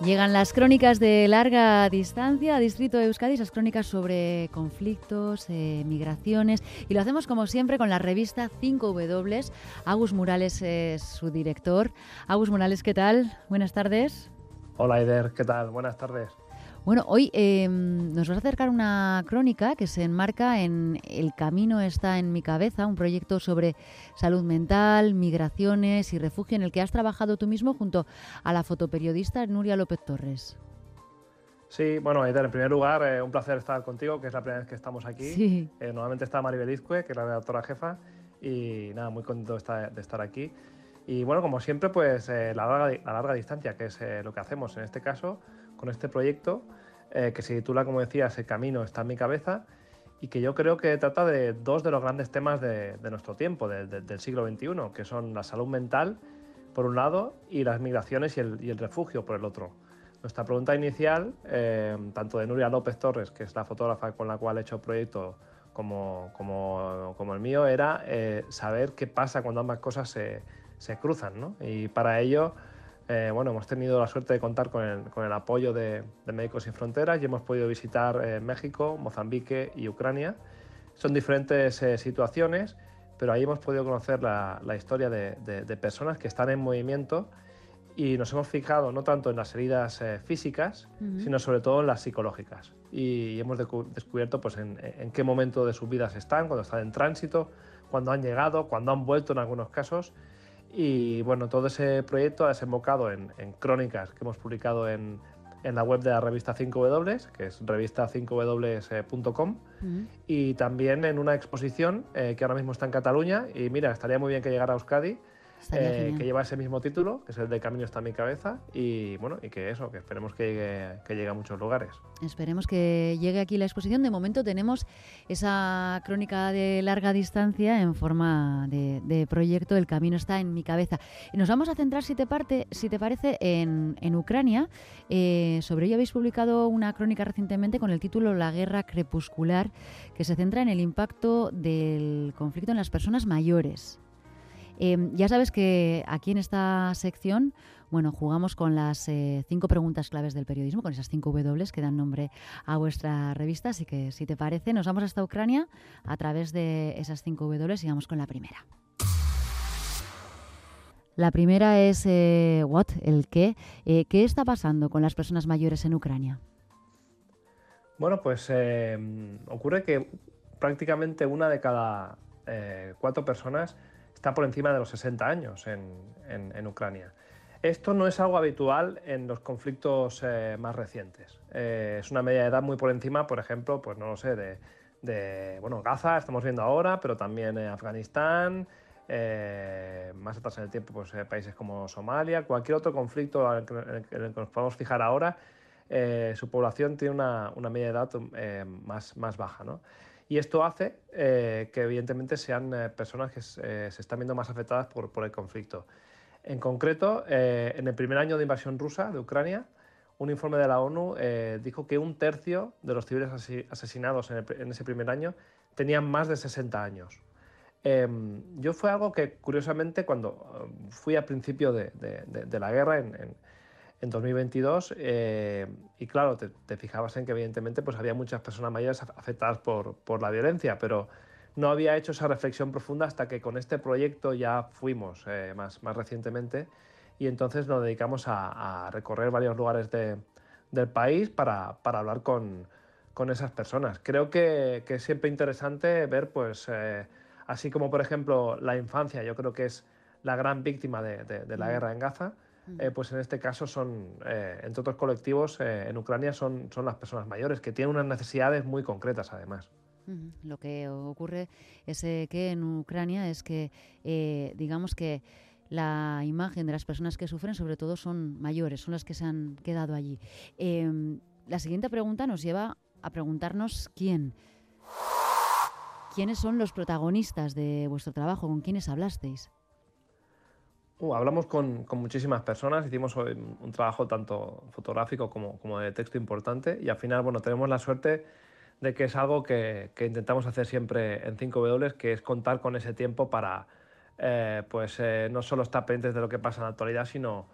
Llegan las crónicas de larga distancia a Distrito de Euskadi, esas crónicas sobre conflictos, eh, migraciones, y lo hacemos como siempre con la revista 5W. Agus Morales es su director. Agus Morales, ¿qué tal? Buenas tardes. Hola, Eider, ¿qué tal? Buenas tardes. Bueno, hoy em, nos vas a acercar una crónica que se enmarca en El camino está en mi cabeza, un proyecto sobre salud mental, migraciones y refugio en el que has trabajado tú mismo junto a la fotoperiodista Nuria López Torres. Sí, bueno, en primer lugar, eh, un placer estar contigo, que es la primera vez que estamos aquí. Sí. Eh, nuevamente está Maribel Izcue, que es la redactora jefa, y nada, muy contento de estar, de estar aquí. Y bueno, como siempre, pues eh, la, larga, la larga distancia, que es lo que hacemos en este caso, con este proyecto eh, que se titula, como decías, El camino está en mi cabeza y que yo creo que trata de dos de los grandes temas de, nuestro tiempo, del siglo XXI, que son la salud mental, por un lado, y las migraciones y el, refugio, por el otro. Nuestra pregunta inicial, eh, tanto de Nuria López Torres, que es la fotógrafa con la cual he hecho el proyecto, como, como, como el mío, era eh, saber qué pasa cuando ambas cosas se, cruzan. Y para ello eh, bueno, hemos tenido la suerte de contar con el, apoyo de, Médicos Sin Fronteras y hemos podido visitar eh, México, Mozambique y Ucrania. Son diferentes eh, situaciones, pero ahí hemos podido conocer la, historia de, personas que están en movimiento y nos hemos fijado no tanto en las heridas físicas, sino sobre todo en las psicológicas. Y, hemos descubierto pues, en, en, qué momento de sus vidas están, cuando están en tránsito, cuando han llegado, cuando han vuelto en algunos casos y bueno, todo ese proyecto ha desembocado en, crónicas que hemos publicado en, la web de la revista 5W, que es revista5w.com, y también en una exposición eh, que ahora mismo está en Cataluña. Y mira, estaría muy bien que llegara a Euskadi eh, que lleva ese mismo título, que es el de Camino está en mi cabeza, y bueno, y que eso, que esperemos que llegue, que llegue a muchos lugares. Esperemos que llegue aquí la exposición. De momento tenemos esa crónica de larga distancia en forma de, proyecto, El Camino está en mi cabeza. Y nos vamos a centrar, si te, parte, si te parece, en, en Ucrania. Eh, sobre ello habéis publicado una crónica recientemente con el título La guerra crepuscular, que se centra en el impacto del conflicto en las personas mayores. Em, ya sabes que aquí en esta sección, bueno, jugamos con las eh, cinco preguntas claves del periodismo, con esas cinco W que dan nombre a vuestra revista. Así que, si te parece, nos vamos hasta Ucrania a través de esas cinco W y vamos con la primera. La primera es, eh, what, el qué. Eh, ¿Qué está pasando con las personas mayores en Ucrania? Bueno, pues ocurre que prácticamente una de cada cuatro personas está por encima de los 60 años en, Ucrania. Esto no es algo habitual en los conflictos eh, más recientes. Eh, es una media de edad muy por encima, por ejemplo, pues no lo sé, de, bueno, Gaza, estamos viendo ahora, pero también Afganistán, eh, más atrás en el tiempo, pues países como Somalia, cualquier otro conflicto en el que, nos podemos fijar ahora, su población tiene una, media de edad más, más baja. ¿no? Y esto hace eh, que evidentemente sean eh, personas que eh, se están viendo más afectadas por, el conflicto. En concreto, en el primer año de invasión rusa de Ucrania, un informe de la ONU dijo que un tercio de los civiles asesinados en, ese primer año tenían más de 60 años. Em, yo fue algo que, curiosamente, cuando fui al principio de, la guerra en 2022 eh, y claro, te, fijabas en que evidentemente pues había muchas personas mayores afectadas por, por, la violencia, pero no había hecho esa reflexión profunda hasta que con este proyecto ya fuimos eh, más, más recientemente y entonces nos dedicamos a, recorrer varios lugares del país para, para hablar con, con, esas personas. Creo que, que, es siempre interesante ver, pues, eh, así como por ejemplo la infancia, yo creo que es la gran víctima de, de la guerra en Gaza, eh, pues en este caso son, eh, entre otros colectivos, eh, en Ucrania son, son las personas mayores, que tienen unas necesidades muy concretas además. Lo que ocurre es que en Ucrania es que, digamos que la imagen de las personas que sufren sobre todo son mayores, son las que se han quedado allí. Em, la siguiente pregunta nos lleva a preguntarnos quién. ¿Quiénes son los protagonistas de vuestro trabajo? ¿Con quiénes hablasteis? Uh, hablamos con, muchísimas personas, hicimos un, trabajo tanto fotográfico como, de texto importante y al final bueno, tenemos la suerte de que es algo que, intentamos hacer siempre en 5W, que es contar con ese tiempo para eh, pues, eh, no solo estar pendientes de lo que pasa en la actualidad, sino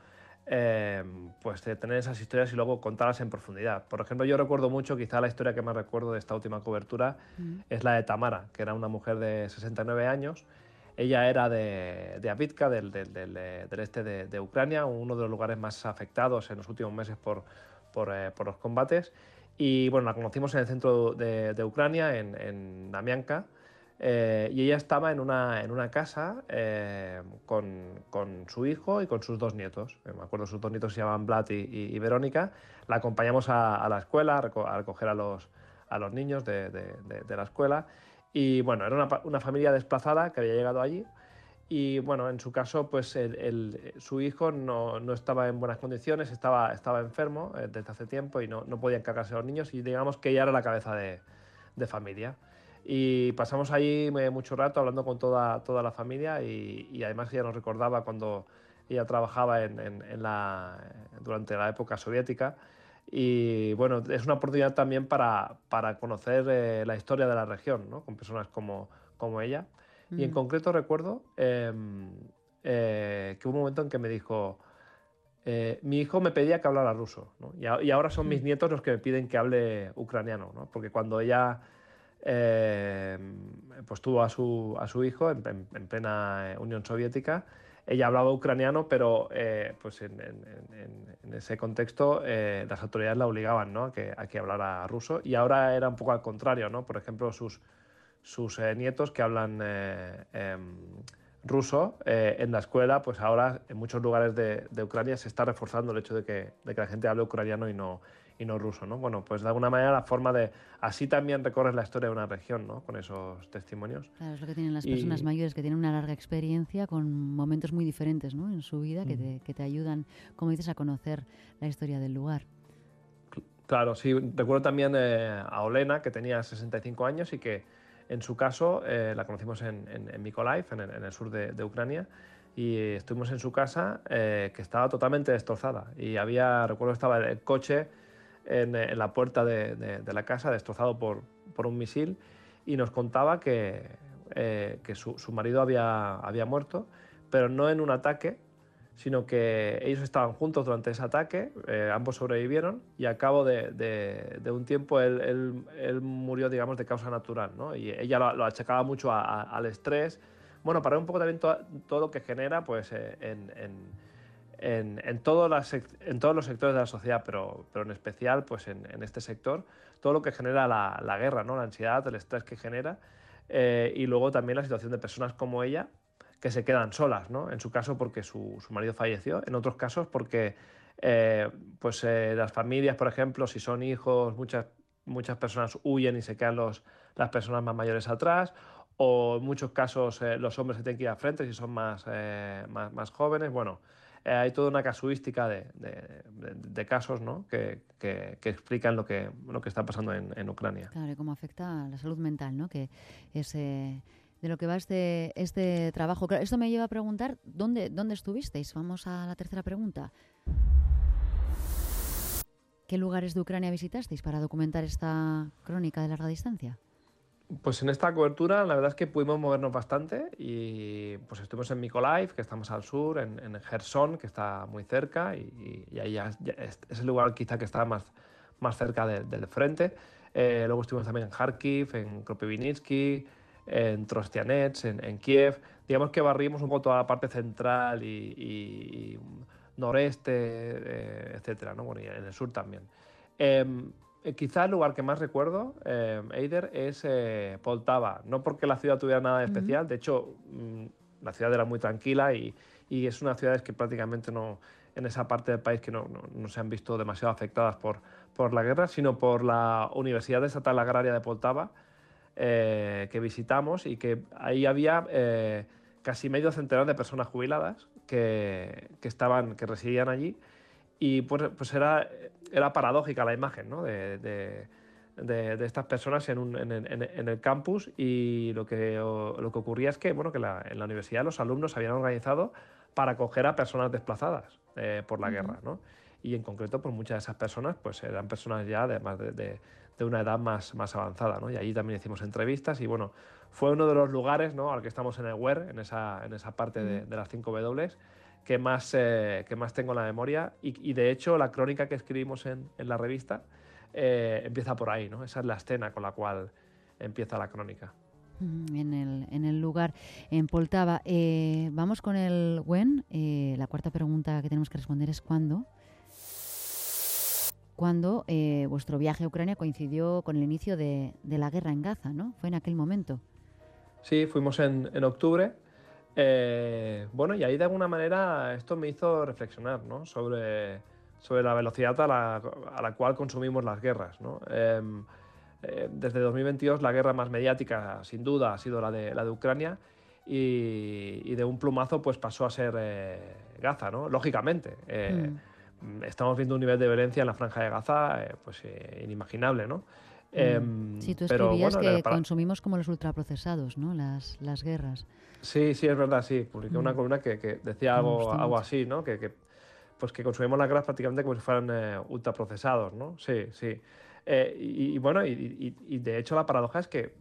Em, pues de tener esas historias y luego contarlas en profundidad. Por ejemplo, yo recuerdo mucho, quizá la historia que más recuerdo de esta última cobertura mm. es la de Tamara, que era una mujer de 69 años. Ella era de, de Avitka, del, del, este de, Ucrania, uno de los lugares más afectados en los últimos meses por, por, eh, por los combates. Y bueno, la conocimos en el centro de, Ucrania, en, en Damianka, eh, y ella estaba en una, en una casa eh, con, con, su hijo y con sus dos nietos. Eh, me acuerdo, sus dos nietos se llamaban Vlad y, Verónica. La acompañamos a, la escuela a recoger a los, a los niños de, de, de, la escuela. Y bueno, era una, una, familia desplazada que había llegado allí. Y bueno, en su caso, pues el, el, su hijo no, no, estaba en buenas condiciones, estaba, estaba enfermo desde hace tiempo y no, no podía encargarse a los niños. Y digamos que ella era la cabeza de, de familia. Y pasamos ahí mucho rato hablando con toda, toda la familia y, además ella nos recordaba cuando ella trabajaba en, en, la, durante la época soviética. Y bueno, es una oportunidad también para, para conocer eh, la historia de la región, ¿no? con personas como, como ella. Y en mm. concreto recuerdo em, eh, que hubo un momento en que me dijo, eh, mi hijo me pedía que hablara ruso, ¿no? y, y, ahora son mis mm. nietos los que me piden que hable ucraniano, ¿no? porque cuando ella eh, pues tuvo a su, a su hijo en, plena eh, Unión Soviética. Ella hablaba ucraniano, pero eh, pues en, ese contexto las autoridades la obligaban ¿no? a, que, a que hablara ruso y ahora era un poco al contrario. ¿no? Por ejemplo, sus, sus nietos que hablan em, ruso en la escuela, pues ahora en muchos lugares de, de, Ucrania se está reforzando el hecho de que, de que la gente hable ucraniano y no, y no ruso, ¿no? Bueno, pues de alguna manera la forma de... Así también recorres la historia de una región, ¿no? Con esos testimonios. Claro, es lo que tienen las personas mayores, que tienen una larga experiencia con momentos muy diferentes, ¿no? En su vida, que, te, que te ayudan, como dices, a conocer la historia del lugar. Claro, sí. Recuerdo también eh, a Olena, que tenía 65 años y que en su caso eh, la conocimos en, en, en Mykolaiv, en, el sur de, de Ucrania, y estuvimos en su casa eh, que estaba totalmente destrozada. Y había, recuerdo, estaba el coche en, la puerta de, la casa, destrozado por, por, un misil, y nos contaba que, eh, que su, marido había, había muerto, pero no en un ataque, sino que ellos estaban juntos durante ese ataque, eh, ambos sobrevivieron y a cabo de, de, un tiempo él, él, murió, digamos, de causa natural, ¿no? Y ella lo, achacaba mucho al estrés, bueno, para un poco también todo lo que genera, pues, eh, en en, en, todos en, todos los sectores de la sociedad, pero, pero en especial pues en, en, este sector, todo lo que genera la, la, guerra, ¿no? la ansiedad, el estrés que genera, eh, y luego también la situación de personas como ella que se quedan solas, ¿no? en su caso porque su, su marido falleció, en otros casos porque eh, pues, eh, las familias, por ejemplo, si son hijos, muchas, muchas personas huyen y se quedan los, las personas más mayores atrás, o en muchos casos los hombres se tienen que ir a frente si son más, más, más jóvenes, bueno. Eh, hay toda una casuística de, de, casos ¿no? que, que, explican lo que, lo que está pasando en, en, Ucrania. Claro, y cómo afecta a la salud mental, ¿no? que es eh, de lo que va este, este trabajo. esto me lleva a preguntar, ¿dónde, ¿dónde estuvisteis? Vamos a la tercera pregunta. ¿Qué lugares de Ucrania visitasteis para documentar esta crónica de larga distancia? Pues en esta cobertura la verdad es que pudimos movernos bastante y pues estuvimos en Mykolaiv, que estamos al sur, en, en Gerson, que está muy cerca y, ahí ya, es, el lugar quizá que está más, más cerca del frente. Eh, luego estuvimos también en Kharkiv, en Kropyvnytsky, en Trostianets, en, Kiev. Digamos que barrimos un poco toda la parte central y, noreste, eh, etcétera, ¿no? Bueno, y en el sur también. Em, eh, quizá el lugar que más recuerdo, eh, Eider, es eh, Poltava. No porque la ciudad tuviera nada de especial, de hecho, mm, la ciudad era muy tranquila y, y, es una ciudad que prácticamente no, en esa parte del país que no, no, se han visto demasiado afectadas por, por la guerra, sino por la Universidad Estatal Agraria de Poltava, que visitamos y que ahí había casi medio centenar de personas jubiladas que, que, estaban, que residían allí y pues, pues era, era paradójica la imagen ¿no? de, de, de, estas personas en, un, en, en, el campus y lo que, lo que ocurría es que, bueno, que la, en la universidad los alumnos se habían organizado para acoger a personas desplazadas eh, por la guerra. ¿no? Y en concreto, pues muchas de esas personas pues, eran personas ya de, de, de una edad más, más avanzada. ¿no? Y allí también hicimos entrevistas y bueno, fue uno de los lugares ¿no? al que estamos en el WER, en esa, en esa parte de, de las 5 W, que más, que más tengo en la memoria y, de hecho la crónica que escribimos en, en la revista empieza por ahí, ¿no? Esa es la escena con la cual empieza la crónica. En el, en el lugar, en Poltava. vamos con el when. la cuarta pregunta que tenemos que responder es ¿cuándo? cuando eh, vuestro viaje a Ucrania coincidió con el inicio de, la guerra en Gaza, ¿no? Fue en aquel momento. Sí, fuimos en, octubre. Eh, bueno, y ahí de alguna manera esto me hizo reflexionar ¿no? sobre, sobre la velocidad a la, cual consumimos las guerras. ¿no? Em, eh, desde 2022 la guerra más mediática, sin duda, ha sido la de, la de Ucrania y, de un plumazo pues pasó a ser Gaza, ¿no? lógicamente. Mm. Estamos viendo un nivel de violencia en la franja de Gaza eh, pues eh, inimaginable, ¿no? Mm. Em, sí, tú escribías que consumimos como los ultraprocesados, ¿no? Las, las guerras. Sí, sí, es verdad, sí. Publiqué una mm. columna que, decía algo, algo así, ¿no? Que, pues que consumimos las guerras prácticamente como si fueran eh, ultraprocesados, ¿no? Sí, sí. y, bueno, y, de hecho la paradoja es que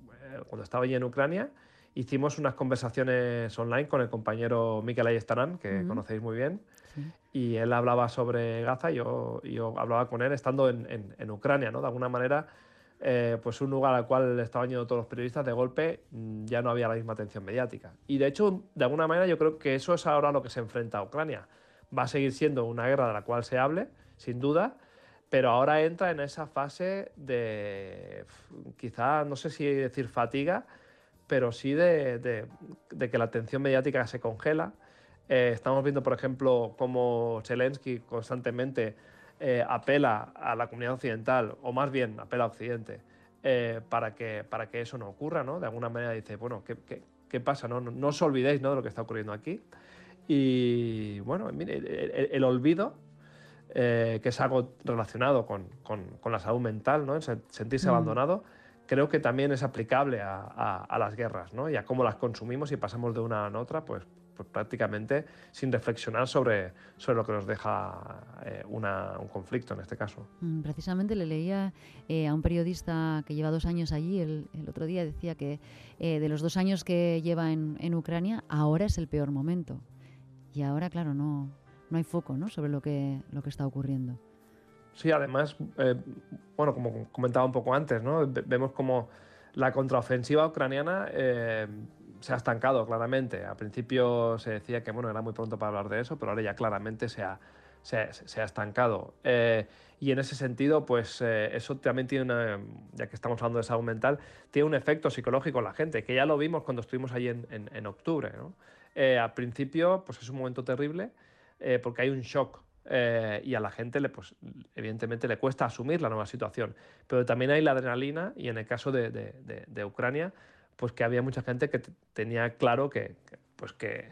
cuando estaba allí en Ucrania hicimos unas conversaciones online con el compañero Mikel Ayestarán, que conocéis muy bien, y él hablaba sobre Gaza y yo, yo hablaba con él estando en, en, Ucrania, ¿no? De alguna manera, eh, pues un lugar al cual estaban yendo todos los periodistas, de golpe mm, ya no había la misma atención mediática. Y de hecho, de alguna manera yo creo que eso es ahora lo que se enfrenta a Ucrania. Va a seguir siendo una guerra de la cual se hable, sin duda, pero ahora entra en esa fase de, quizá, no sé si decir fatiga, pero sí de, de, que la atención mediática se congela, eh, estamos viendo, por ejemplo, cómo Zelensky constantemente eh, apela a la comunidad occidental, o más bien apela a Occidente, eh, para, que, para que eso no ocurra, ¿no? De alguna manera dice, bueno, ¿qué, qué, qué pasa? No, no, os olvidéis ¿no? de lo que está ocurriendo aquí. Y bueno, mire, el, olvido, que es algo relacionado con, con, con, la salud mental, ¿no? sentirse mm. abandonado, creo que también es aplicable a, a, a, las guerras, ¿no? Y a cómo las consumimos y pasamos de una a otra, pues pues prácticamente sin reflexionar sobre, sobre lo que nos deja eh, un conflicto en este caso. Mm, precisamente le leía eh, a un periodista que lleva dos años allí, el, otro día decía que eh, de los dos años que lleva en, en, Ucrania, ahora es el peor momento. Y ahora, claro, no, no hay foco ¿no? sobre lo que, lo que está ocurriendo. Sí, además, bueno, como comentaba un poco antes, ¿no? vemos como la contraofensiva ucraniana se ha estancado claramente. Al principio se decía que bueno, era muy pronto para hablar de eso, pero ahora ya claramente se ha, se, estancado. Eh, y en ese sentido, pues eh, eso también tiene una, ya que estamos hablando de salud mental, tiene un efecto psicológico en la gente, que ya lo vimos cuando estuvimos allí en, en, octubre. Eh, al principio, pues es un momento terrible, porque hay un shock y a la gente, le, pues, evidentemente, le cuesta asumir la nueva situación. Pero también hay la adrenalina y en el caso de, de, de Ucrania, pues que había mucha gente que tenía claro que, pues que,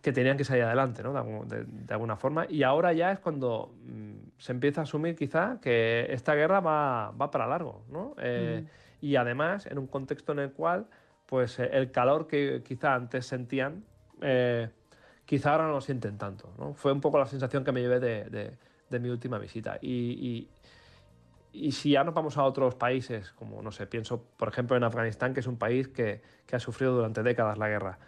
que, tenían que salir adelante, ¿no? De, alguna forma. Y ahora ya es cuando mm, se empieza a asumir quizá que esta guerra va, va para largo, ¿no? Eh, mm. Y además en un contexto en el cual pues eh, el calor que quizá antes sentían, eh, quizá ahora no lo sienten tanto, ¿no? Fue un poco la sensación que me llevé de, de mi última visita. y, y si ya nos vamos a otros países, como no sé, pienso por ejemplo en Afganistán, que es un país que, que ha sufrido durante décadas la guerra.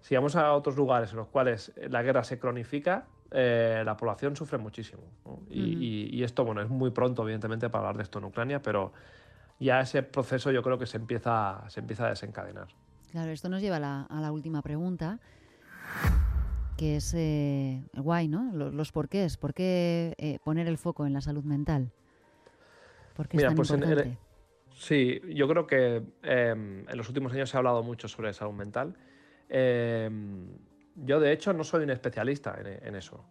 Si vamos a otros lugares en los cuales la guerra se cronifica, eh, la población sufre muchísimo. y, y, esto, bueno, es muy pronto, evidentemente, para hablar de esto en Ucrania, pero ya ese proceso yo creo que se empieza, se empieza a desencadenar. Claro, esto nos lleva a la, a la última pregunta, que es eh, guay, ¿no? Los, los porqués. ¿Por qué eh, poner el foco en la salud mental? Mira, pues sí, yo creo que em, en los últimos años se ha hablado mucho sobre salud mental. Em, yo, de hecho, no soy un especialista en, eso.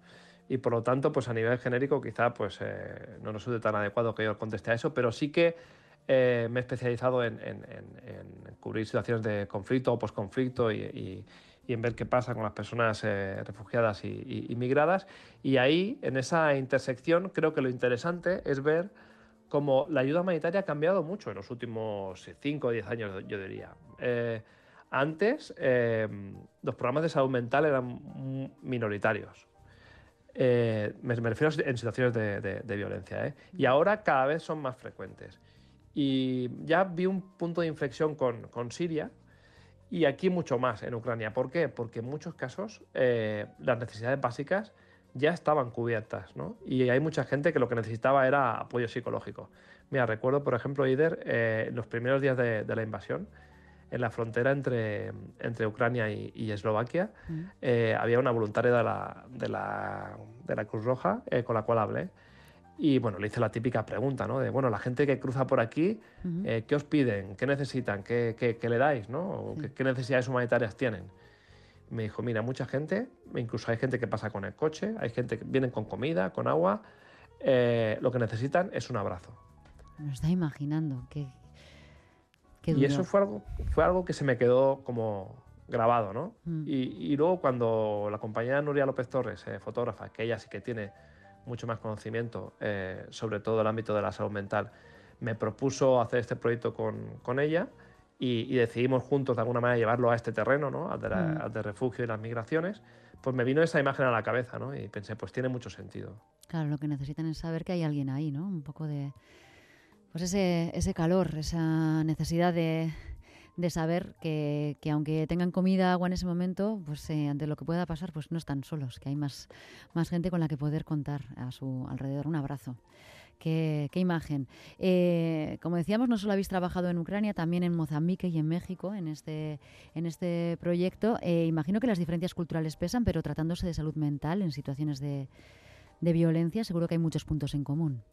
Y por lo tanto, pues a nivel genérico, quizá pues, eh, no nos suene tan adecuado que yo conteste a eso, pero sí que eh, me he especializado en, cubrir situaciones de conflicto o posconflicto y, en ver qué pasa con las personas eh, refugiadas y, y, migradas. Y ahí, en esa intersección, creo que lo interesante es ver como la ayuda humanitaria ha cambiado mucho en los últimos 5 o 10 años, yo diría. Eh, antes, eh, los programas de salud mental eran minoritarios. Eh, me, refiero en situaciones de, violencia. Y ahora cada vez son más frecuentes. Y ya vi un punto de inflexión con, Siria Y aquí mucho más en Ucrania. ¿Por qué? Porque en muchos casos eh, las necesidades básicas ya estaban cubiertas, ¿no? Y hay mucha gente que lo que necesitaba era apoyo psicológico. Mira, recuerdo, por ejemplo, Ider, eh, los primeros días de, la invasión, en la frontera entre, entre Ucrania y, Eslovaquia, mm. eh, había una voluntaria de la, de la, de la Cruz Roja eh, con la cual hablé. Y bueno, le hice la típica pregunta, ¿no? De, bueno, la gente que cruza por aquí, ¿qué os piden? ¿Qué necesitan? ¿Qué, qué, le dais? ¿no? ¿Qué, necesidades humanitarias tienen? Me dijo, mira, mucha gente, incluso hay gente que pasa con el coche, hay gente que viene con comida, con agua, lo que necesitan es un abrazo. Me está imaginando. Qué, y eso fue algo, fue algo que se me quedó como grabado, ¿no? Mm. Y, luego cuando la compañera Nuria López Torres, eh, fotógrafa, que ella sí que tiene mucho más conocimiento eh, sobre todo el ámbito de la salud mental, me propuso hacer este proyecto con, con ella y, decidimos juntos de alguna manera llevarlo a este terreno, ¿no? Al de, mm. al de, refugio y las migraciones, pues me vino esa imagen a la cabeza, ¿no? Y pensé, pues tiene mucho sentido. Claro, lo que necesitan es saber que hay alguien ahí, ¿no? Un poco de, pues ese, ese calor, esa necesidad de, saber que, aunque tengan comida, agua en ese momento, pues eh, ante lo que pueda pasar, pues no están solos, que hay más, más gente con la que poder contar a su alrededor. Un abrazo. Qué, imagen. Eh, como decíamos, no solo habéis trabajado en Ucrania, también en Mozambique y en México en este, en este proyecto. Eh, imagino que las diferencias culturales pesan, pero tratándose de salud mental en situaciones de, violencia, seguro que hay muchos puntos en común.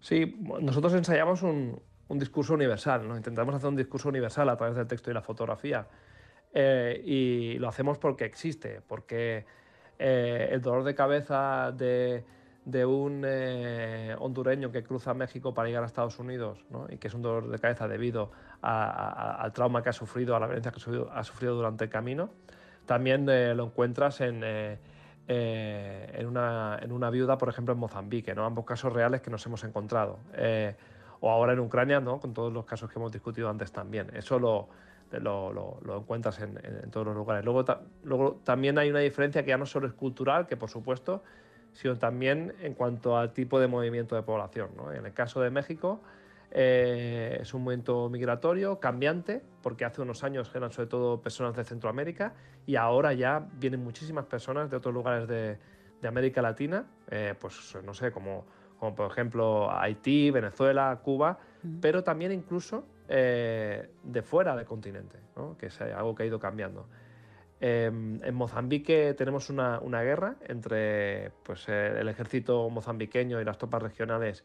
Sí, nosotros ensayamos un, discurso universal, ¿no? intentamos hacer un discurso universal a través del texto y la fotografía. Eh, y lo hacemos porque existe, porque el dolor de cabeza de, un eh, hondureño que cruza México para llegar a Estados Unidos, ¿no? y que es un dolor de cabeza debido al trauma que ha sufrido, a la violencia que ha sufrido durante el camino, también lo encuentras en eh, en, una, en, una, viuda, por ejemplo, en Mozambique, ¿no? ambos casos reales que nos hemos encontrado. Eh, o ahora en Ucrania, ¿no? con todos los casos que hemos discutido antes también. Eso lo, lo, lo, encuentras en, en, todos los lugares. Luego, luego también hay una diferencia que ya no solo es cultural, que por supuesto, sino también en cuanto al tipo de movimiento de población. ¿no? En el caso de México, eh, es un movimiento migratorio cambiante, porque hace unos años eran sobre todo personas de Centroamérica y ahora ya vienen muchísimas personas de otros lugares de, América Latina, eh, pues no sé, como, como, por ejemplo Haití, Venezuela, Cuba, pero también incluso eh, de fuera del continente, que es algo que ha ido cambiando. Em, en Mozambique tenemos una, una guerra entre pues, el ejército mozambiqueño y las tropas regionales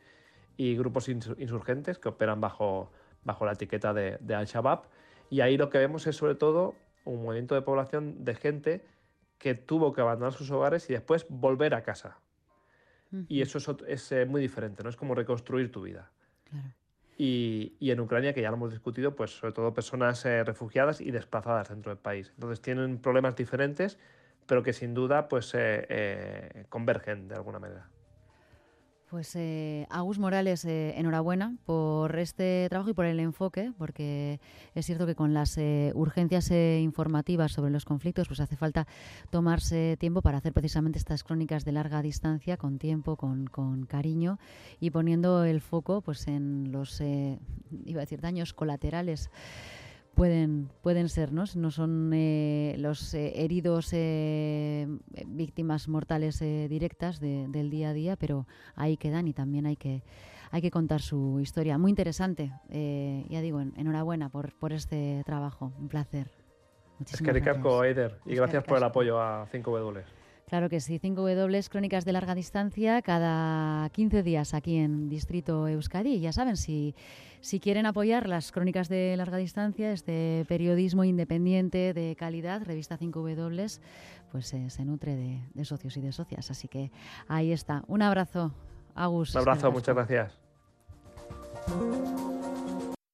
y grupos insurgentes que operan bajo, bajo la etiqueta de, Al-Shabaab. Y ahí lo que vemos es sobre todo un movimiento de población de gente que tuvo que abandonar sus hogares y después volver a casa. Y eso es, eh, muy diferente, ¿no? Es como reconstruir tu vida. Y, en Ucrania, que ya lo hemos discutido, pues sobre todo personas eh, refugiadas y desplazadas dentro del país. Entonces tienen problemas diferentes, pero que sin duda pues eh, convergen de alguna manera. Pues eh, Agus Morales, eh, enhorabuena por este trabajo y por el enfoque, porque es cierto que con las eh, urgencias eh, informativas sobre los conflictos, pues hace falta tomarse tiempo para hacer precisamente estas crónicas de larga distancia, con tiempo, con, con cariño y poniendo el foco pues en los, iba a decir, daños colaterales pueden, pueden ser, ¿no? No son eh, los eh, heridos eh, víctimas mortales directas del día a día, pero ahí quedan y también hay que, hay que contar su historia. Muy interesante. ya digo, enhorabuena por, por este trabajo. Un placer. Muchísimas es que gracias. Eider, y gracias por el apoyo a 5W. Claro que sí, 5W, crónicas de larga distancia, cada 15 días aquí en Distrito Euskadi. Ya saben, si, si quieren apoyar las crónicas de larga distancia, este periodismo independiente de calidad, revista 5W, pues eh, se nutre de, de, socios y de socias. Así que ahí está. Un abrazo, Agus. Un abrazo, muchas gracias.